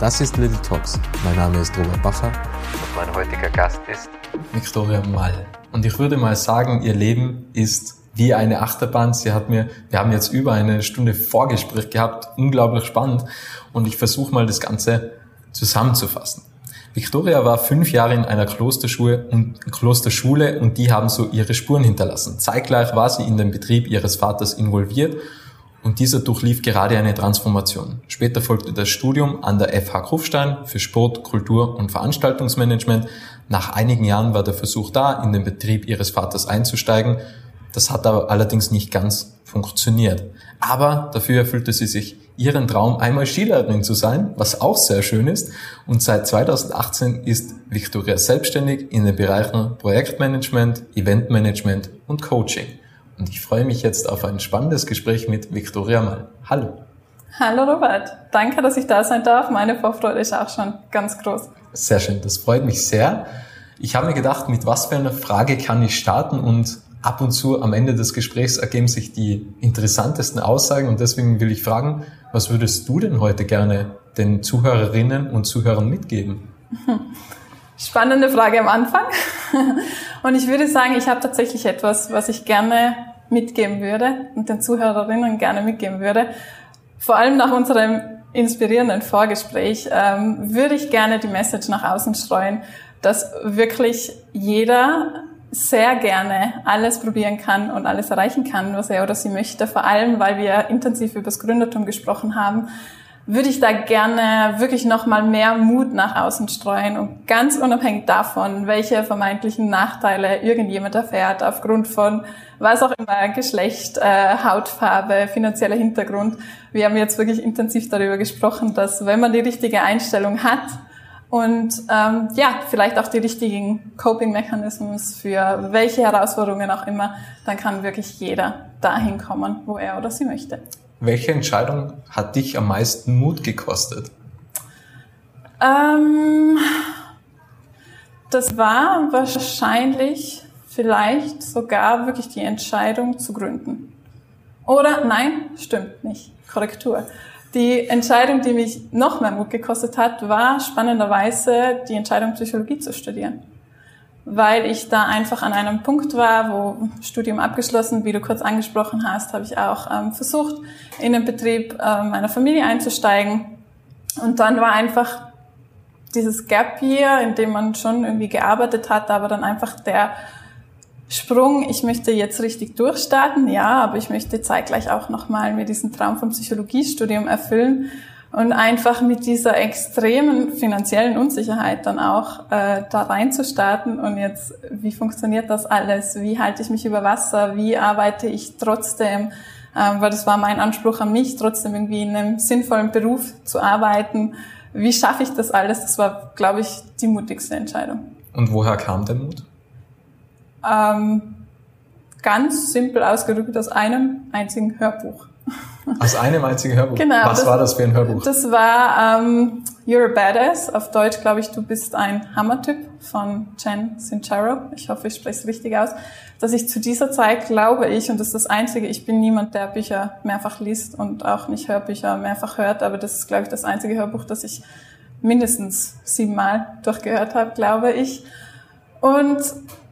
Das ist Little Talks. Mein Name ist Robert Bacher und mein heutiger Gast ist Victoria Mall. Und ich würde mal sagen, ihr Leben ist wie eine Achterbahn. Sie hat mir, wir haben jetzt über eine Stunde Vorgespräch gehabt, unglaublich spannend. Und ich versuche mal das Ganze zusammenzufassen. Victoria war fünf Jahre in einer Klosterschule und, Klosterschule und die haben so ihre Spuren hinterlassen. Zeitgleich war sie in den Betrieb ihres Vaters involviert und dieser durchlief gerade eine Transformation. Später folgte das Studium an der FH Kufstein für Sport, Kultur und Veranstaltungsmanagement. Nach einigen Jahren war der Versuch da, in den Betrieb ihres Vaters einzusteigen. Das hat aber allerdings nicht ganz funktioniert. Aber dafür erfüllte sie sich ihren Traum, einmal Skilehrerin zu sein, was auch sehr schön ist. Und seit 2018 ist Victoria selbstständig in den Bereichen Projektmanagement, Eventmanagement und Coaching. Und ich freue mich jetzt auf ein spannendes Gespräch mit Viktoria Mal. Hallo. Hallo Robert, danke, dass ich da sein darf. Meine Vorfreude ist auch schon ganz groß. Sehr schön, das freut mich sehr. Ich habe mir gedacht, mit was für einer Frage kann ich starten und ab und zu am Ende des Gesprächs ergeben sich die interessantesten Aussagen und deswegen will ich fragen, was würdest du denn heute gerne den Zuhörerinnen und Zuhörern mitgeben? Spannende Frage am Anfang. Und ich würde sagen, ich habe tatsächlich etwas, was ich gerne mitgeben würde und den Zuhörerinnen gerne mitgeben würde. Vor allem nach unserem inspirierenden Vorgespräch ähm, würde ich gerne die Message nach außen streuen, dass wirklich jeder sehr gerne alles probieren kann und alles erreichen kann, was er oder sie möchte. Vor allem, weil wir intensiv über das Gründertum gesprochen haben, würde ich da gerne wirklich nochmal mehr Mut nach außen streuen und ganz unabhängig davon, welche vermeintlichen Nachteile irgendjemand erfährt, aufgrund von was auch immer, Geschlecht, äh, Hautfarbe, finanzieller Hintergrund. Wir haben jetzt wirklich intensiv darüber gesprochen, dass wenn man die richtige Einstellung hat und ähm, ja, vielleicht auch die richtigen Coping-Mechanismus für welche Herausforderungen auch immer, dann kann wirklich jeder dahin kommen, wo er oder sie möchte. Welche Entscheidung hat dich am meisten Mut gekostet? Ähm, das war wahrscheinlich vielleicht sogar wirklich die Entscheidung zu gründen. Oder nein, stimmt nicht. Korrektur. Die Entscheidung, die mich noch mehr Mut gekostet hat, war spannenderweise die Entscheidung, Psychologie zu studieren weil ich da einfach an einem Punkt war, wo Studium abgeschlossen, wie du kurz angesprochen hast, habe ich auch ähm, versucht, in den Betrieb äh, meiner Familie einzusteigen. Und dann war einfach dieses Gap hier, in dem man schon irgendwie gearbeitet hat, aber dann einfach der Sprung, ich möchte jetzt richtig durchstarten, ja, aber ich möchte zeitgleich auch nochmal mir diesen Traum vom Psychologiestudium erfüllen und einfach mit dieser extremen finanziellen Unsicherheit dann auch äh, da reinzustarten und jetzt, wie funktioniert das alles? Wie halte ich mich über Wasser? Wie arbeite ich trotzdem? Ähm, weil das war mein Anspruch an mich, trotzdem irgendwie in einem sinnvollen Beruf zu arbeiten. Wie schaffe ich das alles? Das war, glaube ich, die mutigste Entscheidung. Und woher kam der Mut? Ähm, ganz simpel ausgedrückt aus einem einzigen Hörbuch. Aus einem einzigen Hörbuch? Genau. Was das, war das für ein Hörbuch? Das war ähm, You're a Badass. Auf Deutsch glaube ich, du bist ein Hammertyp von Jen Sincero. Ich hoffe, ich spreche es richtig aus. Dass ich zu dieser Zeit glaube ich, und das ist das Einzige, ich bin niemand, der Bücher mehrfach liest und auch nicht Hörbücher mehrfach hört, aber das ist, glaube ich, das einzige Hörbuch, das ich mindestens siebenmal durchgehört habe, glaube ich. Und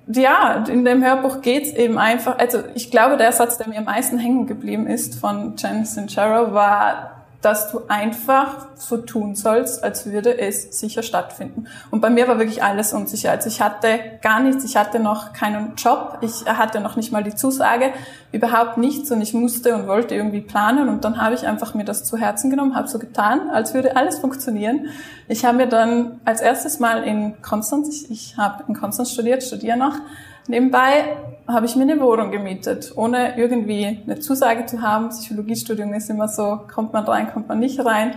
ja, in dem Hörbuch geht's eben einfach, also ich glaube, der Satz, der mir am meisten hängen geblieben ist von Jen Sincero, war, dass du einfach so tun sollst, als würde es sicher stattfinden. Und bei mir war wirklich alles unsicher. Also ich hatte gar nichts, ich hatte noch keinen Job, ich hatte noch nicht mal die Zusage, überhaupt nichts und ich musste und wollte irgendwie planen und dann habe ich einfach mir das zu Herzen genommen, habe so getan, als würde alles funktionieren. Ich habe mir dann als erstes Mal in Konstanz, ich, habe in Konstanz studiert, studiere noch, Nebenbei habe ich mir eine Wohnung gemietet, ohne irgendwie eine Zusage zu haben. Psychologiestudium ist immer so, kommt man rein, kommt man nicht rein,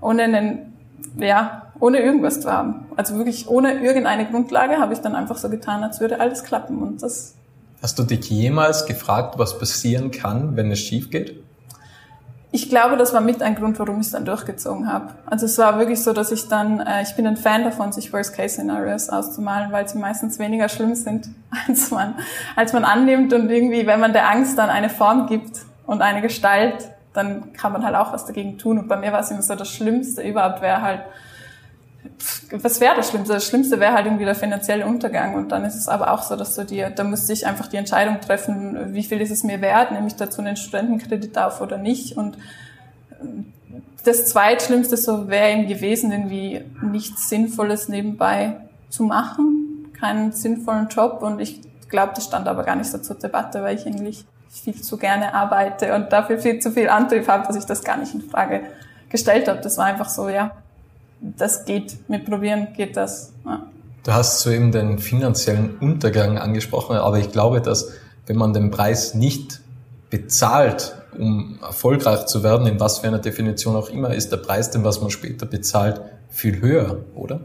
ohne einen, ja, ohne irgendwas zu haben. Also wirklich ohne irgendeine Grundlage habe ich dann einfach so getan, als würde alles klappen und das. Hast du dich jemals gefragt, was passieren kann, wenn es schief geht? Ich glaube, das war mit ein Grund, warum ich es dann durchgezogen habe. Also es war wirklich so, dass ich dann, äh, ich bin ein Fan davon, sich Worst-Case-Szenarios auszumalen, weil sie meistens weniger schlimm sind, als man, als man annimmt. Und irgendwie, wenn man der Angst dann eine Form gibt und eine Gestalt, dann kann man halt auch was dagegen tun. Und bei mir war es immer so, das Schlimmste überhaupt wäre halt, was wäre das Schlimmste? Das Schlimmste wäre halt irgendwie der finanzielle Untergang. Und dann ist es aber auch so, dass du dir, da müsste ich einfach die Entscheidung treffen, wie viel ist es mir wert, nehme ich dazu einen Studentenkredit auf oder nicht. Und das Zweitschlimmste so wäre eben gewesen, irgendwie nichts Sinnvolles nebenbei zu machen, keinen sinnvollen Job. Und ich glaube, das stand aber gar nicht so zur Debatte, weil ich eigentlich viel zu gerne arbeite und dafür viel zu viel Antrieb habe, dass ich das gar nicht in Frage gestellt habe. Das war einfach so, ja, das geht. Mit Probieren geht das. Ja. Du hast soeben den finanziellen Untergang angesprochen, aber ich glaube, dass wenn man den Preis nicht bezahlt, um erfolgreich zu werden, in was für einer Definition auch immer, ist der Preis, den was man später bezahlt, viel höher, oder?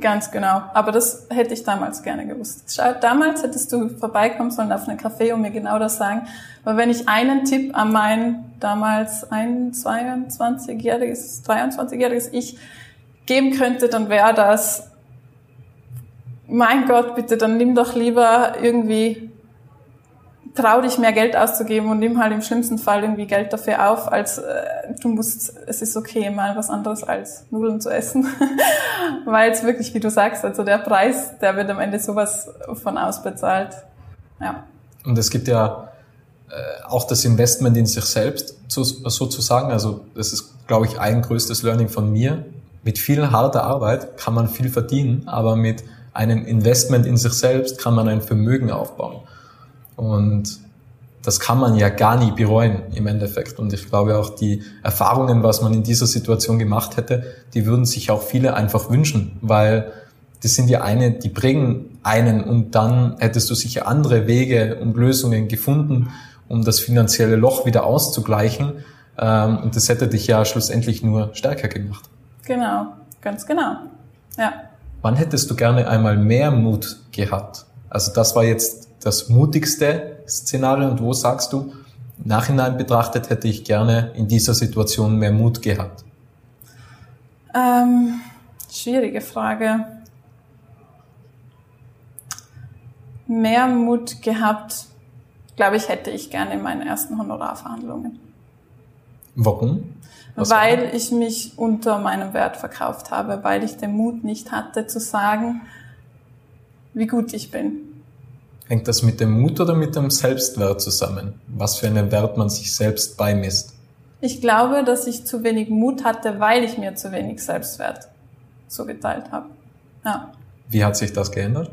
Ganz genau. Aber das hätte ich damals gerne gewusst. Damals hättest du vorbeikommen sollen auf einen Café und mir genau das sagen. Weil wenn ich einen Tipp an mein damals ein 22-jähriges, 23-jähriges Ich geben könnte, dann wäre das, mein Gott, bitte, dann nimm doch lieber irgendwie, trau dich mehr Geld auszugeben und nimm halt im schlimmsten Fall irgendwie Geld dafür auf, als äh, du musst, es ist okay, mal was anderes als Nudeln zu essen. Weil es wirklich, wie du sagst, also der Preis, der wird am Ende sowas von ausbezahlt. Ja. Und es gibt ja äh, auch das Investment in sich selbst sozusagen. Also das ist, glaube ich, ein größtes Learning von mir mit viel harter Arbeit kann man viel verdienen, aber mit einem Investment in sich selbst kann man ein Vermögen aufbauen. Und das kann man ja gar nie bereuen im Endeffekt. Und ich glaube auch die Erfahrungen, was man in dieser Situation gemacht hätte, die würden sich auch viele einfach wünschen, weil das sind ja eine, die bringen einen und dann hättest du sicher andere Wege und Lösungen gefunden, um das finanzielle Loch wieder auszugleichen. Ähm, und das hätte dich ja schlussendlich nur stärker gemacht. Genau, ganz genau. Ja. Wann hättest du gerne einmal mehr Mut gehabt? Also das war jetzt das mutigste Szenario und wo sagst du, nachhinein betrachtet hätte ich gerne in dieser Situation mehr Mut gehabt? Ähm, schwierige Frage. Mehr Mut gehabt, glaube ich, hätte ich gerne in meinen ersten Honorarverhandlungen. Warum? Was weil ich mich unter meinem Wert verkauft habe, weil ich den Mut nicht hatte zu sagen, wie gut ich bin. Hängt das mit dem Mut oder mit dem Selbstwert zusammen? Was für einen Wert man sich selbst beimisst? Ich glaube, dass ich zu wenig Mut hatte, weil ich mir zu wenig Selbstwert zugeteilt habe. Ja. Wie hat sich das geändert?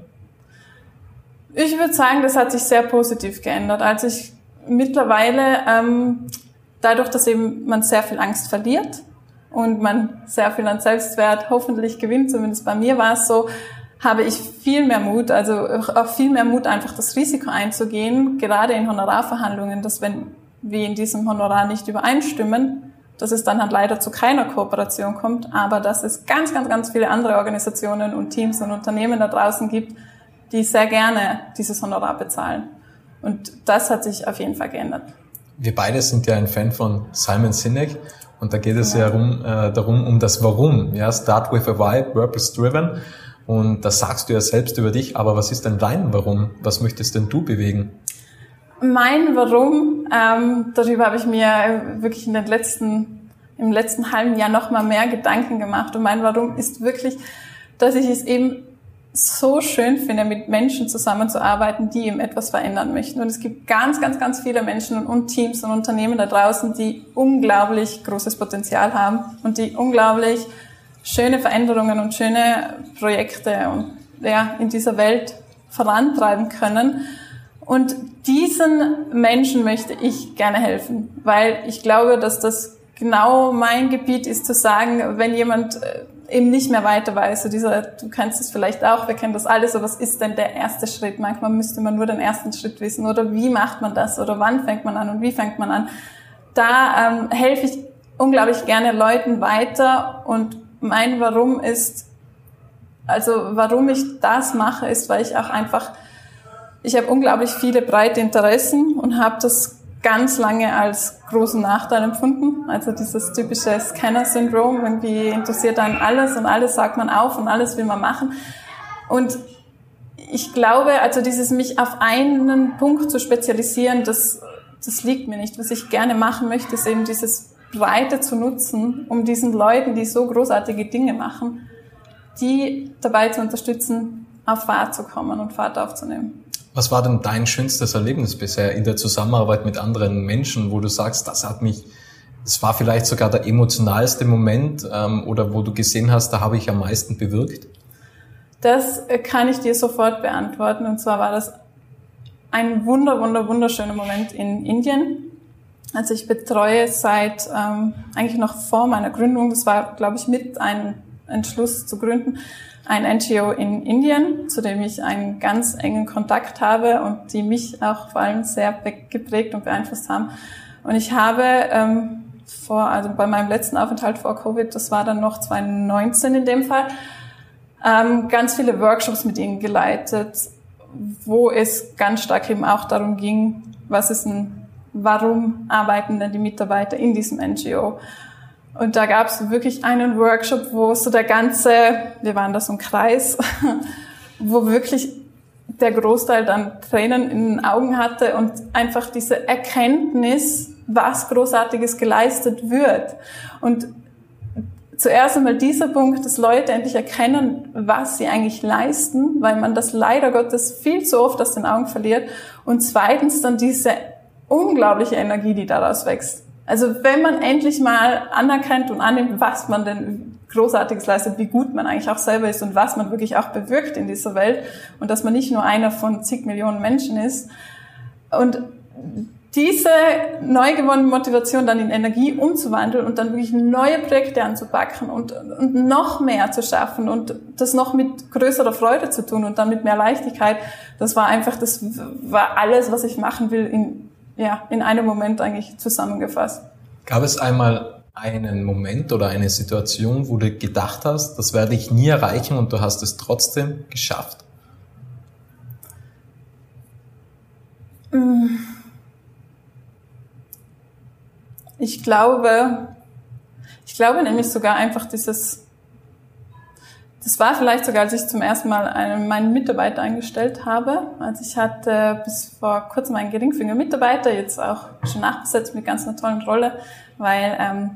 Ich würde sagen, das hat sich sehr positiv geändert. Als ich mittlerweile ähm, dadurch, dass eben man sehr viel Angst verliert und man sehr viel an Selbstwert hoffentlich gewinnt, zumindest bei mir war es so, habe ich viel mehr Mut, also auch viel mehr Mut, einfach das Risiko einzugehen, gerade in Honorarverhandlungen, dass wenn wir in diesem Honorar nicht übereinstimmen, dass es dann halt leider zu keiner Kooperation kommt, aber dass es ganz, ganz, ganz viele andere Organisationen und Teams und Unternehmen da draußen gibt, die sehr gerne dieses Honorar bezahlen. Und das hat sich auf jeden Fall geändert wir beide sind ja ein Fan von Simon Sinek und da geht es ja, ja darum, äh, darum, um das Warum. Ja, start with a why, purpose driven. Und das sagst du ja selbst über dich, aber was ist denn dein Warum? Was möchtest denn du bewegen? Mein Warum, ähm, darüber habe ich mir wirklich in den letzten, im letzten halben Jahr noch mal mehr Gedanken gemacht. Und mein Warum ist wirklich, dass ich es eben so schön finde, mit Menschen zusammenzuarbeiten, die eben etwas verändern möchten. Und es gibt ganz, ganz, ganz viele Menschen und Teams und Unternehmen da draußen, die unglaublich großes Potenzial haben und die unglaublich schöne Veränderungen und schöne Projekte und, ja, in dieser Welt vorantreiben können. Und diesen Menschen möchte ich gerne helfen, weil ich glaube, dass das genau mein Gebiet ist zu sagen, wenn jemand äh, eben nicht mehr weiter weiß. So dieser, du kennst es vielleicht auch, wir kennen das alles, so was ist denn der erste Schritt? Manchmal müsste man nur den ersten Schritt wissen oder wie macht man das oder wann fängt man an und wie fängt man an. Da ähm, helfe ich unglaublich gerne Leuten weiter und mein Warum ist, also warum ich das mache, ist, weil ich auch einfach, ich habe unglaublich viele breite Interessen und habe das ganz lange als großen Nachteil empfunden. Also dieses typische Scanner-Syndrom, irgendwie interessiert einen alles und alles sagt man auf und alles will man machen. Und ich glaube, also dieses mich auf einen Punkt zu spezialisieren, das, das liegt mir nicht. Was ich gerne machen möchte, ist eben dieses Breite zu nutzen, um diesen Leuten, die so großartige Dinge machen, die dabei zu unterstützen, auf Fahrt zu kommen und Fahrt aufzunehmen. Was war denn dein schönstes Erlebnis bisher in der Zusammenarbeit mit anderen Menschen, wo du sagst, das hat mich, es war vielleicht sogar der emotionalste Moment ähm, oder wo du gesehen hast, da habe ich am meisten bewirkt? Das kann ich dir sofort beantworten. Und zwar war das ein wunder, wunder, wunderschöner Moment in Indien. Also ich betreue seit ähm, eigentlich noch vor meiner Gründung, das war, glaube ich, mit einem Entschluss zu gründen, ein NGO in Indien, zu dem ich einen ganz engen Kontakt habe und die mich auch vor allem sehr geprägt und beeinflusst haben. Und ich habe ähm, vor, also bei meinem letzten Aufenthalt vor Covid, das war dann noch 2019 in dem Fall, ähm, ganz viele Workshops mit ihnen geleitet, wo es ganz stark eben auch darum ging, was ist ein, warum arbeiten denn die Mitarbeiter in diesem NGO? Und da gab es wirklich einen Workshop, wo so der ganze, wir waren da so ein Kreis, wo wirklich der Großteil dann Tränen in den Augen hatte und einfach diese Erkenntnis, was Großartiges geleistet wird. Und zuerst einmal dieser Punkt, dass Leute endlich erkennen, was sie eigentlich leisten, weil man das leider Gottes viel zu oft aus den Augen verliert. Und zweitens dann diese unglaubliche Energie, die daraus wächst. Also wenn man endlich mal anerkennt und annimmt, was man denn Großartiges leistet, wie gut man eigentlich auch selber ist und was man wirklich auch bewirkt in dieser Welt und dass man nicht nur einer von zig Millionen Menschen ist. Und diese neu gewonnene Motivation dann in Energie umzuwandeln und dann wirklich neue Projekte anzupacken und, und noch mehr zu schaffen und das noch mit größerer Freude zu tun und dann mit mehr Leichtigkeit, das war einfach, das war alles, was ich machen will in ja, in einem Moment eigentlich zusammengefasst. Gab es einmal einen Moment oder eine Situation, wo du gedacht hast, das werde ich nie erreichen und du hast es trotzdem geschafft? Mm. Ich glaube, ich glaube nämlich sogar einfach dieses das war vielleicht sogar, als ich zum ersten Mal einen, meinen Mitarbeiter eingestellt habe. Also ich hatte bis vor kurzem einen geringfügigen Mitarbeiter, jetzt auch schon nachbesetzt mit ganz einer tollen Rolle, weil ähm,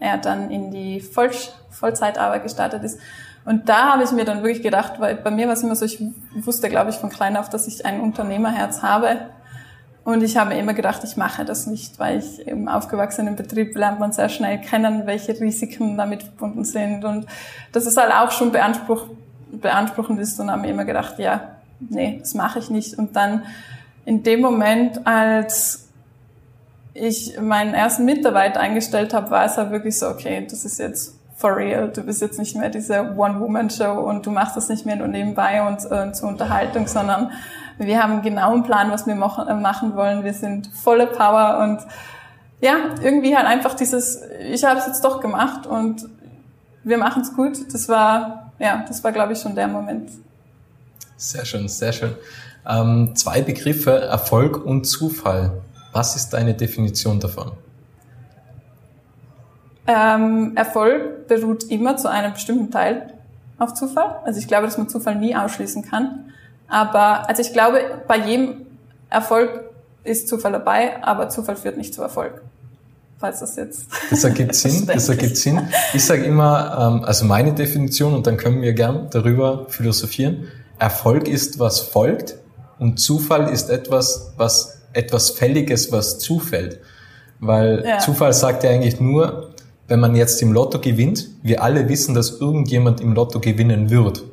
er dann in die Voll Vollzeitarbeit gestartet ist. Und da habe ich mir dann wirklich gedacht, weil bei mir war es immer so, ich wusste, glaube ich, von klein auf, dass ich ein Unternehmerherz habe und ich habe immer gedacht, ich mache das nicht, weil ich im aufgewachsenen Betrieb lernt man sehr schnell kennen, welche Risiken damit verbunden sind. Und dass es halt auch schon beanspruch, beanspruchend ist und habe mir immer gedacht, ja, nee, das mache ich nicht. Und dann in dem Moment, als ich meinen ersten Mitarbeiter eingestellt habe, war es halt wirklich so, okay, das ist jetzt for real. Du bist jetzt nicht mehr diese One-Woman-Show und du machst das nicht mehr nur nebenbei und äh, zur Unterhaltung, sondern wir haben genau einen Plan, was wir äh, machen wollen. Wir sind volle Power und ja, irgendwie halt einfach dieses, ich habe es jetzt doch gemacht und wir machen es gut. Das war, ja, das war, glaube ich, schon der Moment. Sehr schön, sehr schön. Ähm, zwei Begriffe, Erfolg und Zufall. Was ist deine Definition davon? Ähm, Erfolg beruht immer zu einem bestimmten Teil auf Zufall. Also ich glaube, dass man Zufall nie ausschließen kann. Aber also ich glaube, bei jedem Erfolg ist Zufall dabei, aber Zufall führt nicht zu Erfolg. falls das jetzt. Das ergibt Sinn, das ergibt Sinn. Ich sage immer, ähm, also meine Definition, und dann können wir gern darüber philosophieren. Erfolg ist, was folgt, und Zufall ist etwas, was etwas Fälliges, was zufällt. Weil ja. Zufall sagt ja eigentlich nur, wenn man jetzt im Lotto gewinnt, wir alle wissen, dass irgendjemand im Lotto gewinnen wird.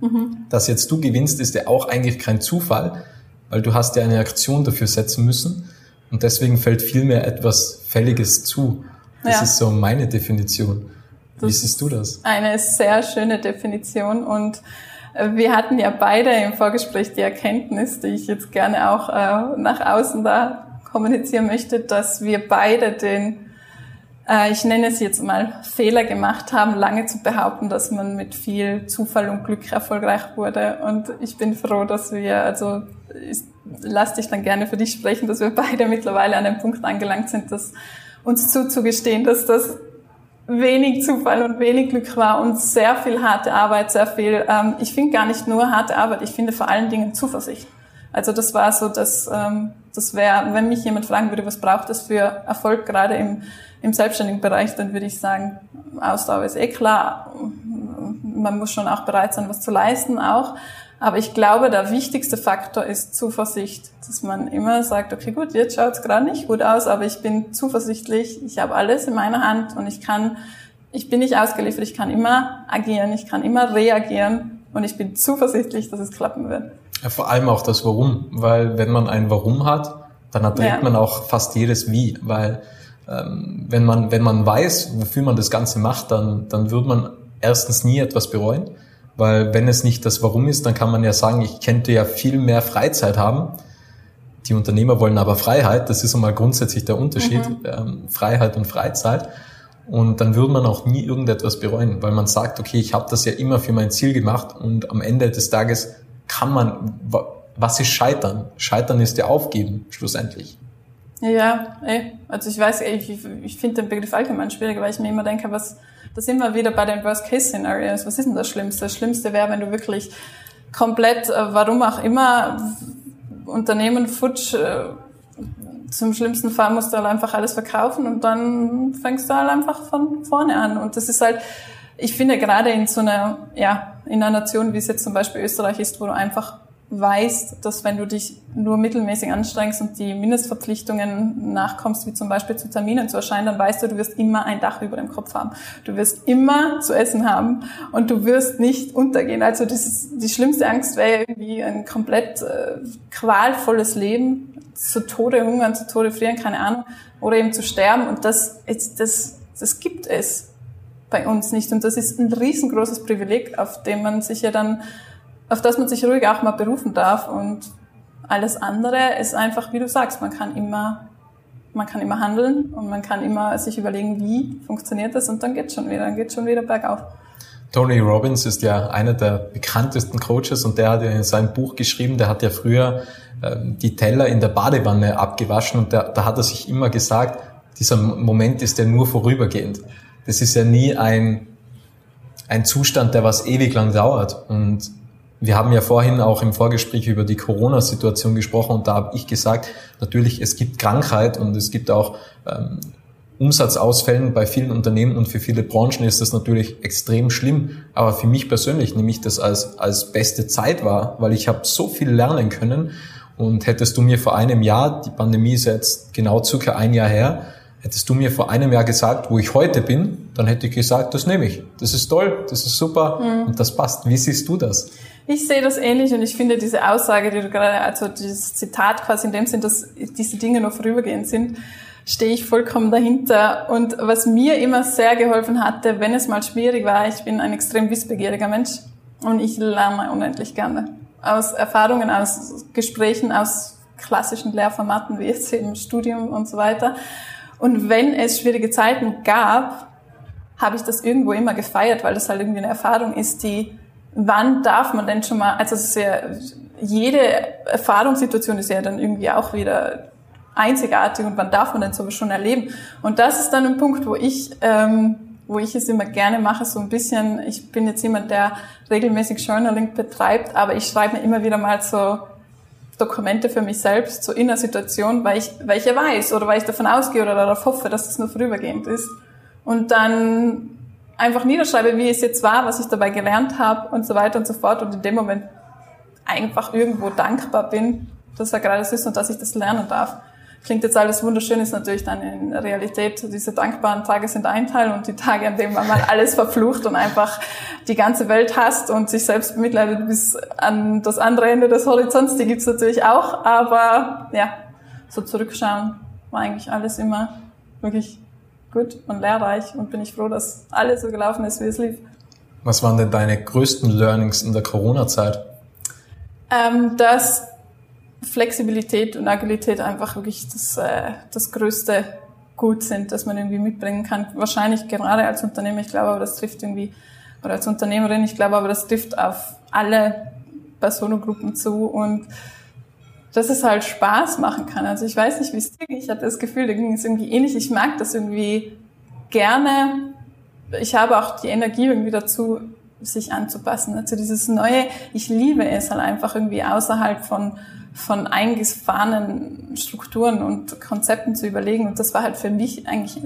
Mhm. Dass jetzt du gewinnst, ist ja auch eigentlich kein Zufall, weil du hast ja eine Aktion dafür setzen müssen und deswegen fällt vielmehr etwas Fälliges zu. Das ja. ist so meine Definition. Wie das siehst du das? Eine sehr schöne Definition und äh, wir hatten ja beide im Vorgespräch die Erkenntnis, die ich jetzt gerne auch äh, nach außen da kommunizieren möchte, dass wir beide den äh, ich nenne es jetzt mal, Fehler gemacht haben, lange zu behaupten, dass man mit viel Zufall und Glück erfolgreich wurde. Und ich bin froh, dass wir, also ich, lass dich dann gerne für dich sprechen, dass wir beide mittlerweile an dem Punkt angelangt sind, dass uns zuzugestehen, dass das wenig Zufall und wenig Glück war und sehr viel harte Arbeit, sehr viel, ähm, ich finde gar nicht nur harte Arbeit, ich finde vor allen Dingen Zuversicht. Also das war so, dass ähm, das wäre, wenn mich jemand fragen würde, was braucht es für Erfolg gerade im im selbstständigen Bereich, dann würde ich sagen, Ausdauer ist eh klar. Man muss schon auch bereit sein, was zu leisten auch. Aber ich glaube, der wichtigste Faktor ist Zuversicht, dass man immer sagt, okay, gut, jetzt schaut es gerade nicht gut aus, aber ich bin zuversichtlich, ich habe alles in meiner Hand und ich kann, ich bin nicht ausgeliefert, ich kann immer agieren, ich kann immer reagieren und ich bin zuversichtlich, dass es klappen wird. Ja, vor allem auch das Warum, weil wenn man ein Warum hat, dann erträgt ja. man auch fast jedes Wie, weil ähm, wenn man, wenn man weiß, wofür man das Ganze macht, dann, dann wird man erstens nie etwas bereuen, weil wenn es nicht das Warum ist, dann kann man ja sagen, ich könnte ja viel mehr Freizeit haben. Die Unternehmer wollen aber Freiheit, das ist einmal grundsätzlich der Unterschied, mhm. ähm, Freiheit und Freizeit. Und dann würde man auch nie irgendetwas bereuen, weil man sagt, okay, ich habe das ja immer für mein Ziel gemacht und am Ende des Tages kann man, was ist Scheitern? Scheitern ist ja Aufgeben, schlussendlich. Ja, ey. Also ich weiß, ich, ich finde den Begriff allgemein schwierig, weil ich mir immer denke, was, da sind wir wieder bei den Worst-Case-Szenarios. Was ist denn das Schlimmste? Das Schlimmste wäre, wenn du wirklich komplett, äh, warum auch immer, Unternehmen futsch, äh, zum schlimmsten Fall musst du halt einfach alles verkaufen und dann fängst du halt einfach von vorne an. Und das ist halt, ich finde gerade in so einer, ja, in einer Nation, wie es jetzt zum Beispiel Österreich ist, wo du einfach weißt, dass wenn du dich nur mittelmäßig anstrengst und die Mindestverpflichtungen nachkommst, wie zum Beispiel zu Terminen zu erscheinen, dann weißt du, du wirst immer ein Dach über dem Kopf haben. Du wirst immer zu essen haben und du wirst nicht untergehen. Also das die schlimmste Angst wäre irgendwie ein komplett äh, qualvolles Leben, zu Tode hungern, zu Tode frieren, keine Ahnung, oder eben zu sterben. Und das, das, das gibt es bei uns nicht. Und das ist ein riesengroßes Privileg, auf dem man sich ja dann auf das man sich ruhig auch mal berufen darf. Und alles andere ist einfach, wie du sagst, man kann immer, man kann immer handeln und man kann immer sich überlegen, wie funktioniert das und dann geht's schon wieder, dann geht's schon wieder bergauf. Tony Robbins ist ja einer der bekanntesten Coaches und der hat ja in seinem Buch geschrieben, der hat ja früher äh, die Teller in der Badewanne abgewaschen und der, da hat er sich immer gesagt, dieser Moment ist ja nur vorübergehend. Das ist ja nie ein, ein Zustand, der was ewig lang dauert. Und wir haben ja vorhin auch im Vorgespräch über die Corona-Situation gesprochen und da habe ich gesagt, natürlich, es gibt Krankheit und es gibt auch ähm, Umsatzausfällen bei vielen Unternehmen und für viele Branchen ist das natürlich extrem schlimm. Aber für mich persönlich nehme ich das als, als beste Zeit wahr, weil ich habe so viel lernen können. Und hättest du mir vor einem Jahr, die Pandemie ist jetzt genau circa ein Jahr her, hättest du mir vor einem Jahr gesagt, wo ich heute bin, dann hätte ich gesagt, das nehme ich. Das ist toll, das ist super mhm. und das passt. Wie siehst du das? Ich sehe das ähnlich und ich finde diese Aussage, die du gerade, also dieses Zitat quasi in dem Sinn, dass diese Dinge nur vorübergehend sind, stehe ich vollkommen dahinter. Und was mir immer sehr geholfen hatte, wenn es mal schwierig war, ich bin ein extrem wissbegieriger Mensch und ich lerne unendlich gerne. Aus Erfahrungen, aus Gesprächen, aus klassischen Lehrformaten wie jetzt im Studium und so weiter. Und wenn es schwierige Zeiten gab, habe ich das irgendwo immer gefeiert, weil das halt irgendwie eine Erfahrung ist, die wann darf man denn schon mal, also es ist ja, jede Erfahrungssituation ist ja dann irgendwie auch wieder einzigartig und wann darf man denn sowas schon erleben? Und das ist dann ein Punkt, wo ich, ähm, wo ich es immer gerne mache, so ein bisschen, ich bin jetzt jemand, der regelmäßig Journaling betreibt, aber ich schreibe mir immer wieder mal so Dokumente für mich selbst, so in der Situation, weil ich, weil ich ja weiß oder weil ich davon ausgehe oder darauf hoffe, dass das nur vorübergehend ist. Und dann einfach niederschreibe, wie es jetzt war, was ich dabei gelernt habe und so weiter und so fort und in dem Moment einfach irgendwo dankbar bin, dass er gerade ist und dass ich das lernen darf. Klingt jetzt alles wunderschön, ist natürlich dann in Realität, diese dankbaren Tage sind ein Teil und die Tage, an denen man mal alles verflucht und einfach die ganze Welt hasst und sich selbst bemitleidet bis an das andere Ende des Horizonts, die gibt's natürlich auch, aber ja, so zurückschauen war eigentlich alles immer wirklich gut und lehrreich und bin ich froh, dass alles so gelaufen ist, wie es lief. Was waren denn deine größten Learnings in der Corona-Zeit? Ähm, dass Flexibilität und Agilität einfach wirklich das, äh, das größte Gut sind, das man irgendwie mitbringen kann. Wahrscheinlich gerade als Unternehmer, ich glaube aber, das trifft irgendwie, oder als Unternehmerin, ich glaube aber, das trifft auf alle Personengruppen zu und dass es halt Spaß machen kann. Also ich weiß nicht, wie es dir ging. Ich hatte das Gefühl, da ging es irgendwie ähnlich. Ich mag das irgendwie gerne. Ich habe auch die Energie irgendwie dazu, sich anzupassen. Also dieses Neue, ich liebe es halt einfach irgendwie außerhalb von, von eingefahrenen Strukturen und Konzepten zu überlegen. Und das war halt für mich eigentlich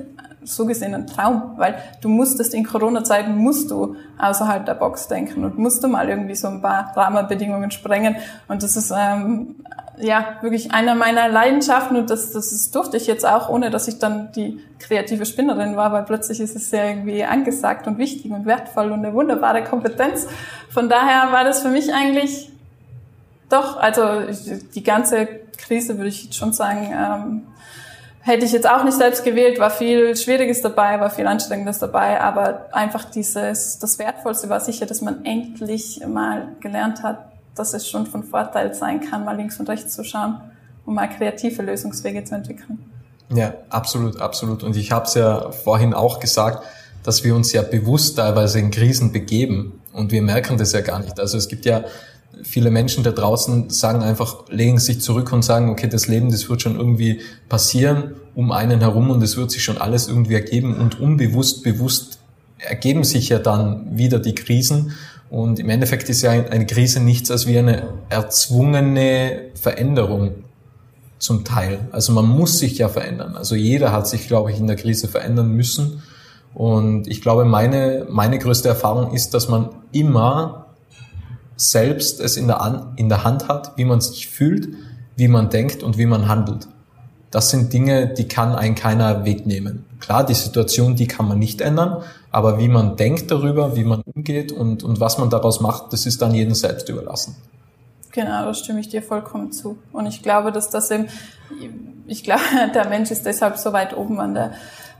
so gesehen ein Traum, weil du musstest in Corona-Zeiten musst du außerhalb der Box denken und musst du mal irgendwie so ein paar Rahmenbedingungen sprengen. Und das ist ähm, ja wirklich einer meiner Leidenschaften und das, das ist, durfte ich jetzt auch, ohne dass ich dann die kreative Spinnerin war, weil plötzlich ist es ja irgendwie angesagt und wichtig und wertvoll und eine wunderbare Kompetenz. Von daher war das für mich eigentlich doch, also die ganze Krise würde ich schon sagen, ähm, hätte ich jetzt auch nicht selbst gewählt, war viel Schwieriges dabei, war viel Anstrengendes dabei, aber einfach dieses, das Wertvollste war sicher, dass man endlich mal gelernt hat, dass es schon von Vorteil sein kann, mal links und rechts zu schauen und mal kreative Lösungswege zu entwickeln. Ja, absolut, absolut. Und ich habe es ja vorhin auch gesagt, dass wir uns ja bewusst teilweise in Krisen begeben und wir merken das ja gar nicht. Also es gibt ja viele Menschen da draußen sagen einfach, legen sich zurück und sagen, okay, das Leben, das wird schon irgendwie passieren um einen herum und es wird sich schon alles irgendwie ergeben und unbewusst, bewusst ergeben sich ja dann wieder die Krisen und im Endeffekt ist ja eine Krise nichts als wie eine erzwungene Veränderung zum Teil. Also man muss sich ja verändern. Also jeder hat sich, glaube ich, in der Krise verändern müssen. Und ich glaube, meine, meine größte Erfahrung ist, dass man immer selbst es in der, in der Hand hat, wie man sich fühlt, wie man denkt und wie man handelt. Das sind Dinge, die kann ein keiner wegnehmen. Klar, die Situation, die kann man nicht ändern, aber wie man denkt darüber, wie man umgeht und, und was man daraus macht, das ist dann jedem selbst überlassen. Genau, da stimme ich dir vollkommen zu. Und ich glaube, dass das eben, ich glaube, der Mensch ist deshalb so weit oben an der,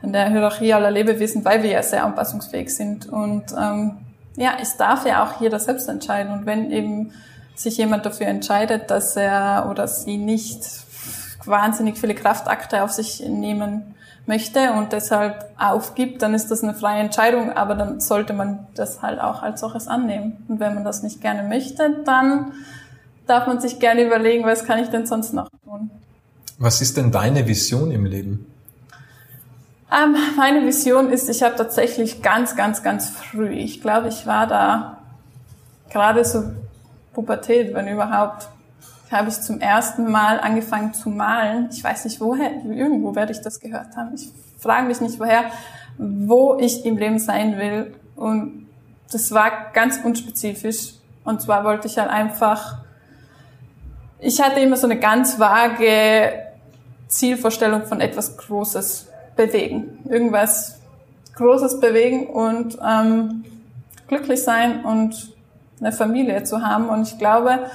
an der Hierarchie aller Lebewesen, weil wir ja sehr anpassungsfähig sind. Und ähm, ja, es darf ja auch jeder selbst entscheiden. Und wenn eben sich jemand dafür entscheidet, dass er oder sie nicht wahnsinnig viele Kraftakte auf sich nehmen möchte und deshalb aufgibt, dann ist das eine freie Entscheidung, aber dann sollte man das halt auch als solches annehmen. Und wenn man das nicht gerne möchte, dann darf man sich gerne überlegen, was kann ich denn sonst noch tun. Was ist denn deine Vision im Leben? Ähm, meine Vision ist, ich habe tatsächlich ganz, ganz, ganz früh, ich glaube, ich war da gerade so Pubertät, wenn überhaupt, habe ich zum ersten Mal angefangen zu malen. Ich weiß nicht woher, irgendwo werde ich das gehört haben. Ich frage mich nicht woher, wo ich im Leben sein will. Und das war ganz unspezifisch. Und zwar wollte ich halt einfach, ich hatte immer so eine ganz vage Zielvorstellung von etwas Großes bewegen. Irgendwas Großes bewegen und ähm, glücklich sein und eine Familie zu haben. Und ich glaube,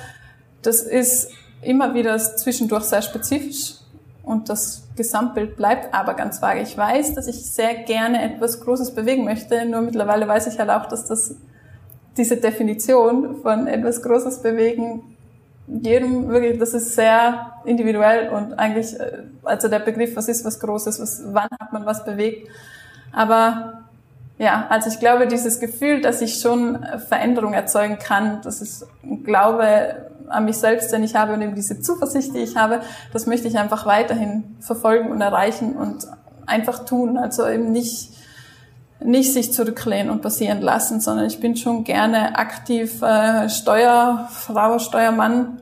das ist immer wieder zwischendurch sehr spezifisch und das Gesamtbild bleibt aber ganz vage. Ich weiß, dass ich sehr gerne etwas Großes bewegen möchte, nur mittlerweile weiß ich halt auch, dass das diese Definition von etwas Großes bewegen jedem wirklich, das ist sehr individuell und eigentlich, äh, also der Begriff, was ist was Großes, was, wann hat man was bewegt. Aber ja, also ich glaube, dieses Gefühl, dass ich schon Veränderung erzeugen kann, das ist ein Glaube an mich selbst, den ich habe und eben diese Zuversicht, die ich habe, das möchte ich einfach weiterhin verfolgen und erreichen und einfach tun. Also eben nicht, nicht sich zurücklehnen und passieren lassen, sondern ich bin schon gerne aktiv äh, Steuerfrau, Steuermann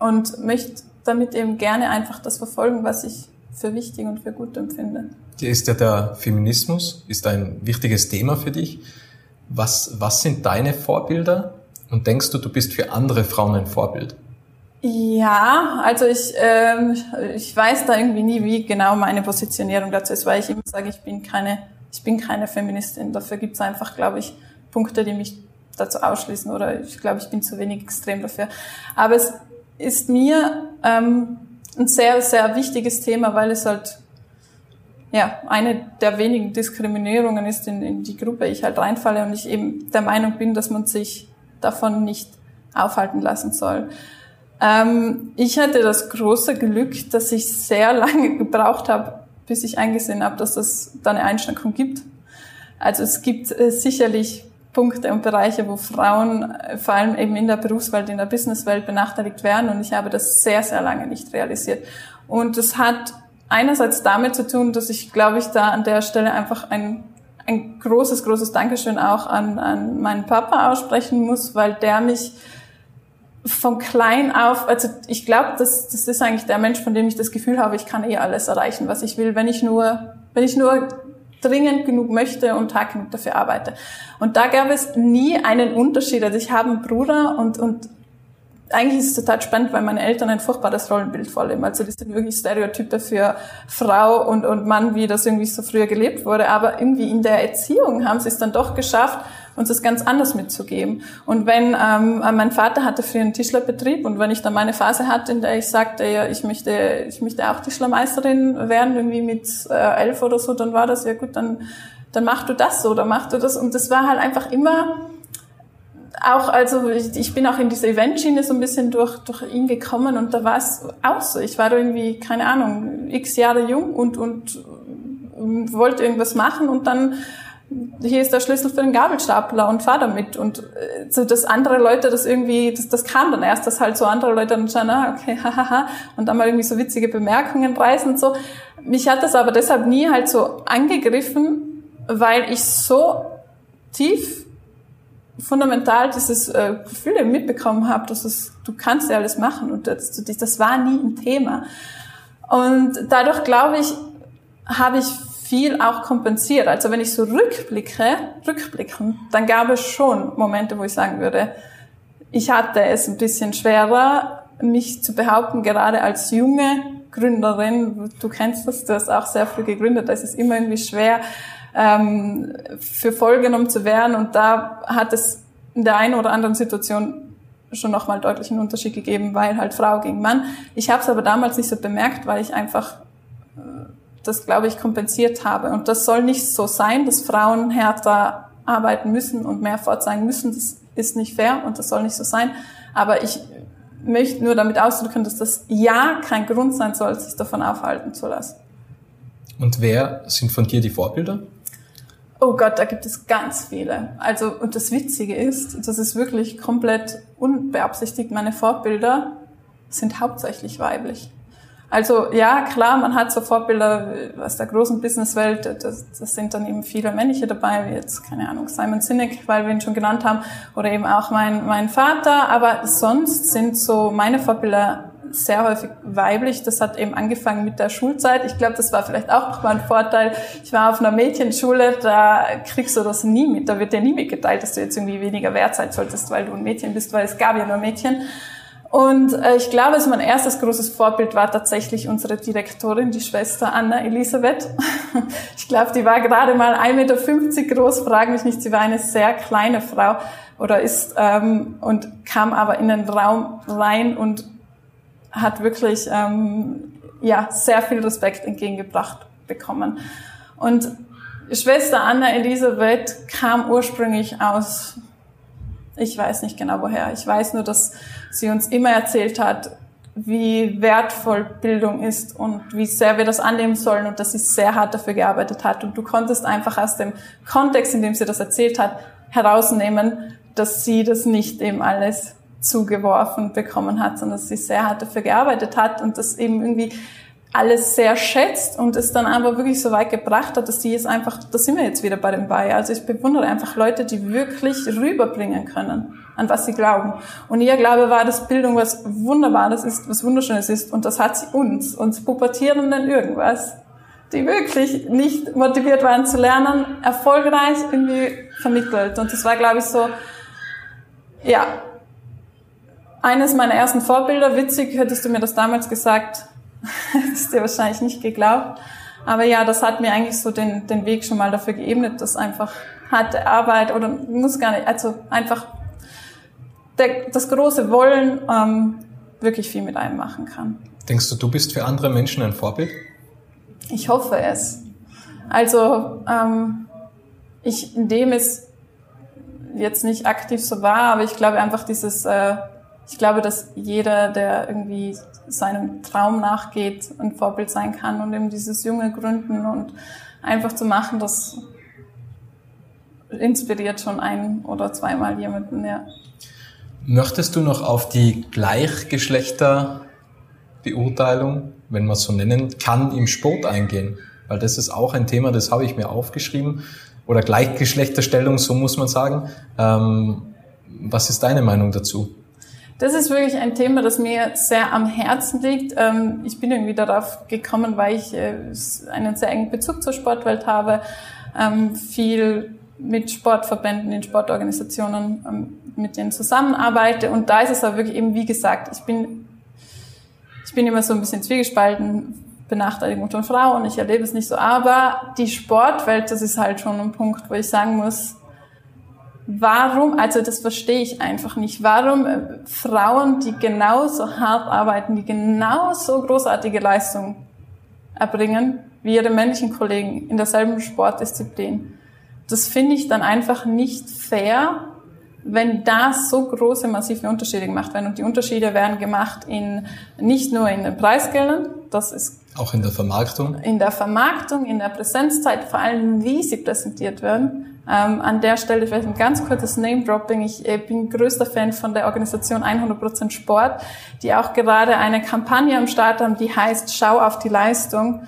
und möchte damit eben gerne einfach das verfolgen, was ich für wichtig und für gut empfinde. Ist ja der Feminismus ist ein wichtiges Thema für dich. Was, was sind deine Vorbilder? Und denkst du, du bist für andere Frauen ein Vorbild? Ja, also ich, ähm, ich weiß da irgendwie nie, wie genau meine Positionierung dazu ist, weil ich immer sage, ich bin keine, ich bin keine Feministin. Dafür gibt es einfach, glaube ich, Punkte, die mich dazu ausschließen oder ich glaube, ich bin zu wenig extrem dafür. Aber es ist mir ähm, ein sehr, sehr wichtiges Thema, weil es halt ja, eine der wenigen Diskriminierungen ist, in, in die Gruppe ich halt reinfalle und ich eben der Meinung bin, dass man sich davon nicht aufhalten lassen soll. Ähm, ich hatte das große Glück, dass ich sehr lange gebraucht habe, bis ich eingesehen habe, dass es da eine Einschränkung gibt. Also es gibt äh, sicherlich Punkte und Bereiche, wo Frauen äh, vor allem eben in der Berufswelt, in der Businesswelt benachteiligt werden und ich habe das sehr, sehr lange nicht realisiert. Und das hat einerseits damit zu tun, dass ich, glaube ich, da an der Stelle einfach ein, ein großes, großes Dankeschön auch an, an meinen Papa aussprechen muss, weil der mich von klein auf, also ich glaube, das, das ist eigentlich der Mensch, von dem ich das Gefühl habe, ich kann eh alles erreichen, was ich will, wenn ich nur, wenn ich nur dringend genug möchte und tag genug dafür arbeite. Und da gab es nie einen Unterschied. Also ich habe einen Bruder und, und eigentlich ist es total spannend, weil meine Eltern ein furchtbares Rollenbild vorleben. Also die sind wirklich Stereotype für Frau und, und Mann, wie das irgendwie so früher gelebt wurde. Aber irgendwie in der Erziehung haben sie es dann doch geschafft, uns das ganz anders mitzugeben. Und wenn ähm, mein Vater hatte früher einen Tischlerbetrieb und wenn ich dann meine Phase hatte, in der ich sagte, ja, ich möchte, ich möchte auch Tischlermeisterin werden, irgendwie mit äh, elf oder so, dann war das ja gut, dann dann mach du das so, dann mach du das. Und das war halt einfach immer auch, also ich, ich bin auch in diese Eventschiene so ein bisschen durch, durch ihn gekommen und da war es auch so. Ich war da irgendwie, keine Ahnung, x Jahre jung und, und, und wollte irgendwas machen und dann hier ist der Schlüssel für den Gabelstapler und fahr damit. Und äh, so, dass andere Leute das irgendwie, das, das kam dann erst, dass halt so andere Leute dann schauen, ah, okay, hahaha, und dann mal irgendwie so witzige Bemerkungen reißen und so. Mich hat das aber deshalb nie halt so angegriffen, weil ich so tief fundamental dieses äh, Gefühl mitbekommen habe, dass es, du kannst ja alles machen und das, das war nie ein Thema. Und dadurch glaube ich, habe ich viel auch kompensiert. Also wenn ich so rückblicke, rückblicken, dann gab es schon Momente, wo ich sagen würde, ich hatte es ein bisschen schwerer, mich zu behaupten, gerade als junge Gründerin. Du kennst das, du hast auch sehr früh gegründet, da ist es immer irgendwie schwer, ähm, für voll genommen zu werden. Und da hat es in der einen oder anderen Situation schon nochmal deutlich einen Unterschied gegeben, weil halt Frau gegen Mann. Ich habe es aber damals nicht so bemerkt, weil ich einfach äh, das, glaube ich, kompensiert habe. Und das soll nicht so sein, dass Frauen härter arbeiten müssen und mehr vorzeigen müssen. Das ist nicht fair und das soll nicht so sein. Aber ich möchte nur damit ausdrücken, dass das ja kein Grund sein soll, sich davon aufhalten zu lassen. Und wer sind von dir die Vorbilder? Oh Gott, da gibt es ganz viele. Also, und das Witzige ist, das ist wirklich komplett unbeabsichtigt. Meine Vorbilder sind hauptsächlich weiblich. Also ja, klar, man hat so Vorbilder aus der großen Businesswelt, das, das sind dann eben viele männliche dabei, wie jetzt, keine Ahnung, Simon Sinek, weil wir ihn schon genannt haben, oder eben auch mein, mein Vater, aber sonst sind so meine Vorbilder sehr häufig weiblich. Das hat eben angefangen mit der Schulzeit. Ich glaube, das war vielleicht auch nochmal ein Vorteil. Ich war auf einer Mädchenschule, da kriegst du das nie mit. Da wird dir nie mitgeteilt, dass du jetzt irgendwie weniger wert sein solltest, weil du ein Mädchen bist, weil es gab ja nur Mädchen. Und äh, ich glaube, dass mein erstes großes Vorbild war tatsächlich unsere Direktorin, die Schwester Anna Elisabeth. Ich glaube, die war gerade mal 1,50 Meter groß, frag mich nicht, sie war eine sehr kleine Frau oder ist ähm, und kam aber in den Raum rein und hat wirklich ähm, ja sehr viel Respekt entgegengebracht bekommen. Und Schwester Anna Elisabeth kam ursprünglich aus, ich weiß nicht genau woher. Ich weiß nur, dass sie uns immer erzählt hat, wie wertvoll Bildung ist und wie sehr wir das annehmen sollen und dass sie sehr hart dafür gearbeitet hat. Und du konntest einfach aus dem Kontext, in dem sie das erzählt hat, herausnehmen, dass sie das nicht eben alles zugeworfen bekommen hat, sondern dass sie sehr hart dafür gearbeitet hat und das eben irgendwie alles sehr schätzt und es dann aber wirklich so weit gebracht hat, dass die es einfach, da sind wir jetzt wieder bei dem Bei. Also ich bewundere einfach Leute, die wirklich rüberbringen können, an was sie glauben. Und ihr Glaube war, dass Bildung was Wunderbares ist, was Wunderschönes ist und das hat sie uns, uns Pubertierenden irgendwas, die wirklich nicht motiviert waren zu lernen, erfolgreich irgendwie vermittelt. Und das war, glaube ich, so, ja, eines meiner ersten Vorbilder, witzig, hättest du mir das damals gesagt, hättest du dir wahrscheinlich nicht geglaubt. Aber ja, das hat mir eigentlich so den, den Weg schon mal dafür geebnet, dass einfach harte Arbeit oder muss gar nicht, also einfach der, das große Wollen ähm, wirklich viel mit einem machen kann. Denkst du, du bist für andere Menschen ein Vorbild? Ich hoffe es. Also ähm, ich, indem es jetzt nicht aktiv so war, aber ich glaube einfach dieses, äh, ich glaube, dass jeder, der irgendwie seinem Traum nachgeht, ein Vorbild sein kann und eben dieses junge Gründen und einfach zu machen, das inspiriert schon ein oder zweimal jemanden, ja. Möchtest du noch auf die Gleichgeschlechterbeurteilung, wenn man es so nennen kann, im Sport eingehen? Weil das ist auch ein Thema, das habe ich mir aufgeschrieben. Oder Gleichgeschlechterstellung, so muss man sagen. Ähm, was ist deine Meinung dazu? Das ist wirklich ein Thema, das mir sehr am Herzen liegt. Ähm, ich bin irgendwie darauf gekommen, weil ich äh, einen sehr engen Bezug zur Sportwelt habe, ähm, viel mit Sportverbänden, in Sportorganisationen, ähm, mit denen zusammenarbeite. Und da ist es aber wirklich eben, wie gesagt, ich bin, ich bin immer so ein bisschen zwiegespalten, Benachteiligung von Frauen, ich erlebe es nicht so. Aber die Sportwelt, das ist halt schon ein Punkt, wo ich sagen muss, warum, also das verstehe ich einfach nicht, warum äh, Frauen, die genauso hart arbeiten, die genauso großartige Leistungen erbringen wie ihre männlichen Kollegen in derselben Sportdisziplin. Das finde ich dann einfach nicht fair, wenn da so große, massive Unterschiede gemacht werden. Und die Unterschiede werden gemacht in, nicht nur in den Preisgeldern, das ist auch in der Vermarktung? In der Vermarktung, in der Präsenzzeit, vor allem wie sie präsentiert werden. Ähm, an der Stelle vielleicht ein ganz kurzes Name-Dropping. Ich äh, bin größter Fan von der Organisation 100% Sport, die auch gerade eine Kampagne am Start haben, die heißt Schau auf die Leistung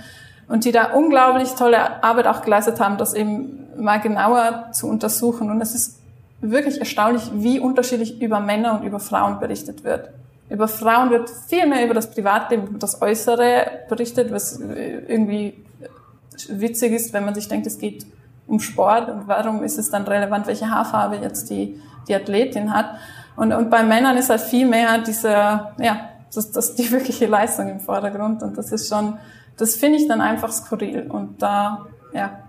und die da unglaublich tolle Arbeit auch geleistet haben, das eben mal genauer zu untersuchen. Und es ist wirklich erstaunlich, wie unterschiedlich über Männer und über Frauen berichtet wird. Über Frauen wird viel mehr über das Privatleben, über das Äußere berichtet, was äh, irgendwie witzig ist, wenn man sich denkt, es geht um Sport und warum ist es dann relevant, welche Haarfarbe jetzt die, die Athletin hat. Und, und bei Männern ist halt viel mehr diese, ja, das, das die wirkliche Leistung im Vordergrund und das ist schon, das finde ich dann einfach skurril und da, ja.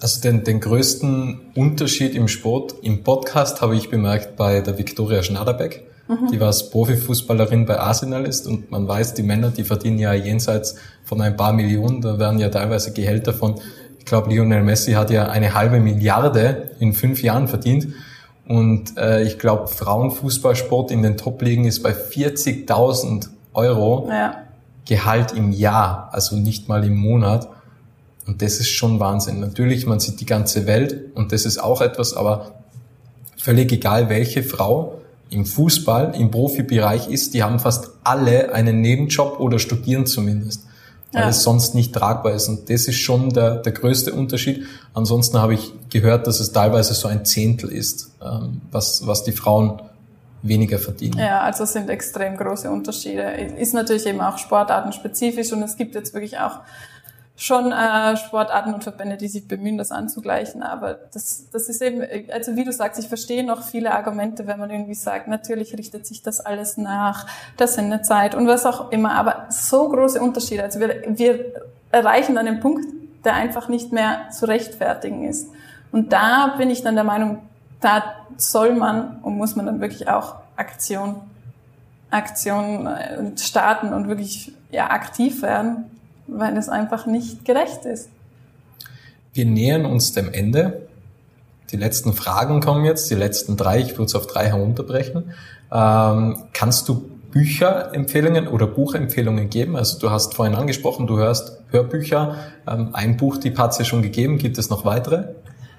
Also den, den größten Unterschied im Sport, im Podcast habe ich bemerkt bei der Viktoria Schnaderbeck, mhm. die was Profifußballerin bei Arsenal ist und man weiß, die Männer, die verdienen ja jenseits von ein paar Millionen, da werden ja teilweise Gehälter von ich glaube, Lionel Messi hat ja eine halbe Milliarde in fünf Jahren verdient. Und äh, ich glaube, Frauenfußballsport in den Top-Ligen ist bei 40.000 Euro ja. Gehalt im Jahr, also nicht mal im Monat. Und das ist schon Wahnsinn. Natürlich, man sieht die ganze Welt und das ist auch etwas, aber völlig egal, welche Frau im Fußball, im Profibereich ist, die haben fast alle einen Nebenjob oder studieren zumindest weil ja. es sonst nicht tragbar ist. Und das ist schon der, der größte Unterschied. Ansonsten habe ich gehört, dass es teilweise so ein Zehntel ist, ähm, was, was die Frauen weniger verdienen. Ja, also es sind extrem große Unterschiede. Ist natürlich eben auch sportartenspezifisch und es gibt jetzt wirklich auch schon äh, Sportarten und Verbände, die sich bemühen, das anzugleichen. Aber das, das ist eben, also wie du sagst, ich verstehe noch viele Argumente, wenn man irgendwie sagt, natürlich richtet sich das alles nach der Sendezeit und was auch immer. Aber so große Unterschiede. Also wir, wir erreichen dann den Punkt, der einfach nicht mehr zu rechtfertigen ist. Und da bin ich dann der Meinung, da soll man und muss man dann wirklich auch Aktion, Aktion äh, starten und wirklich ja aktiv werden weil es einfach nicht gerecht ist. Wir nähern uns dem Ende. Die letzten Fragen kommen jetzt, die letzten drei, ich würde es auf drei herunterbrechen. Ähm, kannst du Bücherempfehlungen oder Buchempfehlungen geben? Also du hast vorhin angesprochen, du hörst Hörbücher. Ähm, ein Buch, die hat es ja schon gegeben. Gibt es noch weitere?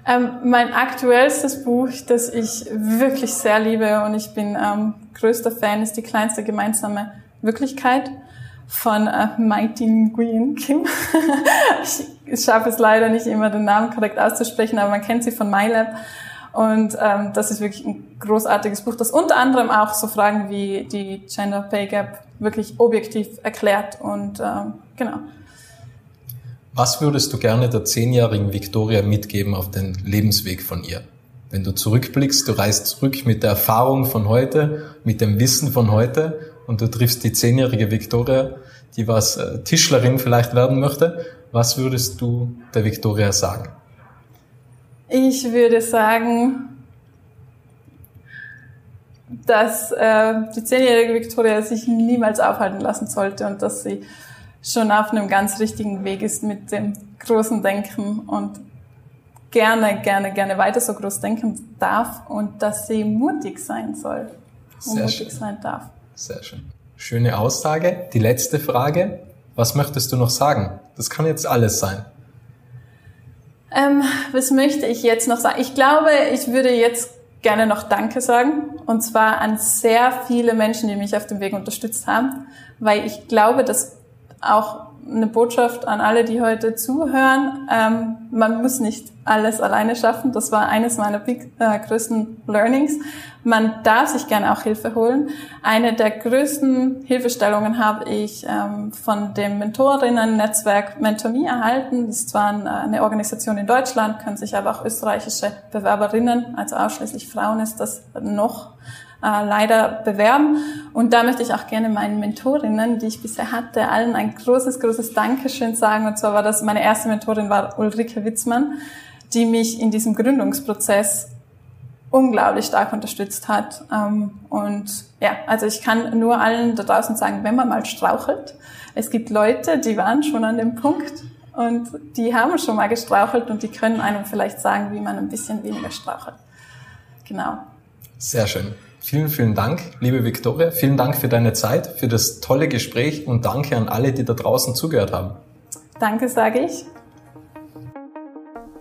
Ähm, mein aktuellstes Buch, das ich wirklich sehr liebe und ich bin ähm, größter Fan, ist Die kleinste gemeinsame Wirklichkeit von äh, Mighty Nguyen Kim. ich schaffe es leider nicht immer, den Namen korrekt auszusprechen, aber man kennt sie von MyLab. Und ähm, das ist wirklich ein großartiges Buch, das unter anderem auch so Fragen wie die Gender Pay Gap wirklich objektiv erklärt. Und ähm, genau. Was würdest du gerne der zehnjährigen Victoria mitgeben auf den Lebensweg von ihr? Wenn du zurückblickst, du reist zurück mit der Erfahrung von heute, mit dem Wissen von heute und du triffst die zehnjährige Victoria, die was äh, Tischlerin vielleicht werden möchte. Was würdest du der Victoria sagen? Ich würde sagen, dass äh, die zehnjährige Victoria sich niemals aufhalten lassen sollte und dass sie schon auf einem ganz richtigen Weg ist mit dem großen Denken und gerne, gerne, gerne weiter so groß denken darf und dass sie mutig sein soll und Sehr mutig schön. sein darf. Sehr schön. Schöne Aussage. Die letzte Frage. Was möchtest du noch sagen? Das kann jetzt alles sein. Ähm, was möchte ich jetzt noch sagen? Ich glaube, ich würde jetzt gerne noch Danke sagen. Und zwar an sehr viele Menschen, die mich auf dem Weg unterstützt haben. Weil ich glaube, dass auch eine Botschaft an alle, die heute zuhören. Ähm, man muss nicht alles alleine schaffen. Das war eines meiner big, äh, größten Learnings. Man darf sich gerne auch Hilfe holen. Eine der größten Hilfestellungen habe ich ähm, von dem Mentorinnen-Netzwerk MentorMe erhalten. Das ist zwar eine Organisation in Deutschland, können sich aber auch österreichische Bewerberinnen, also ausschließlich Frauen ist das noch äh, leider bewerben. Und da möchte ich auch gerne meinen Mentorinnen, die ich bisher hatte, allen ein großes, großes Dankeschön sagen. Und zwar war das, meine erste Mentorin war Ulrike Witzmann, die mich in diesem Gründungsprozess unglaublich stark unterstützt hat. Ähm, und ja, also ich kann nur allen da draußen sagen, wenn man mal strauchelt, es gibt Leute, die waren schon an dem Punkt und die haben schon mal gestrauchelt und die können einem vielleicht sagen, wie man ein bisschen weniger strauchelt. Genau. Sehr schön. Vielen, vielen Dank, liebe Viktoria. Vielen Dank für deine Zeit, für das tolle Gespräch und danke an alle, die da draußen zugehört haben. Danke, sage ich.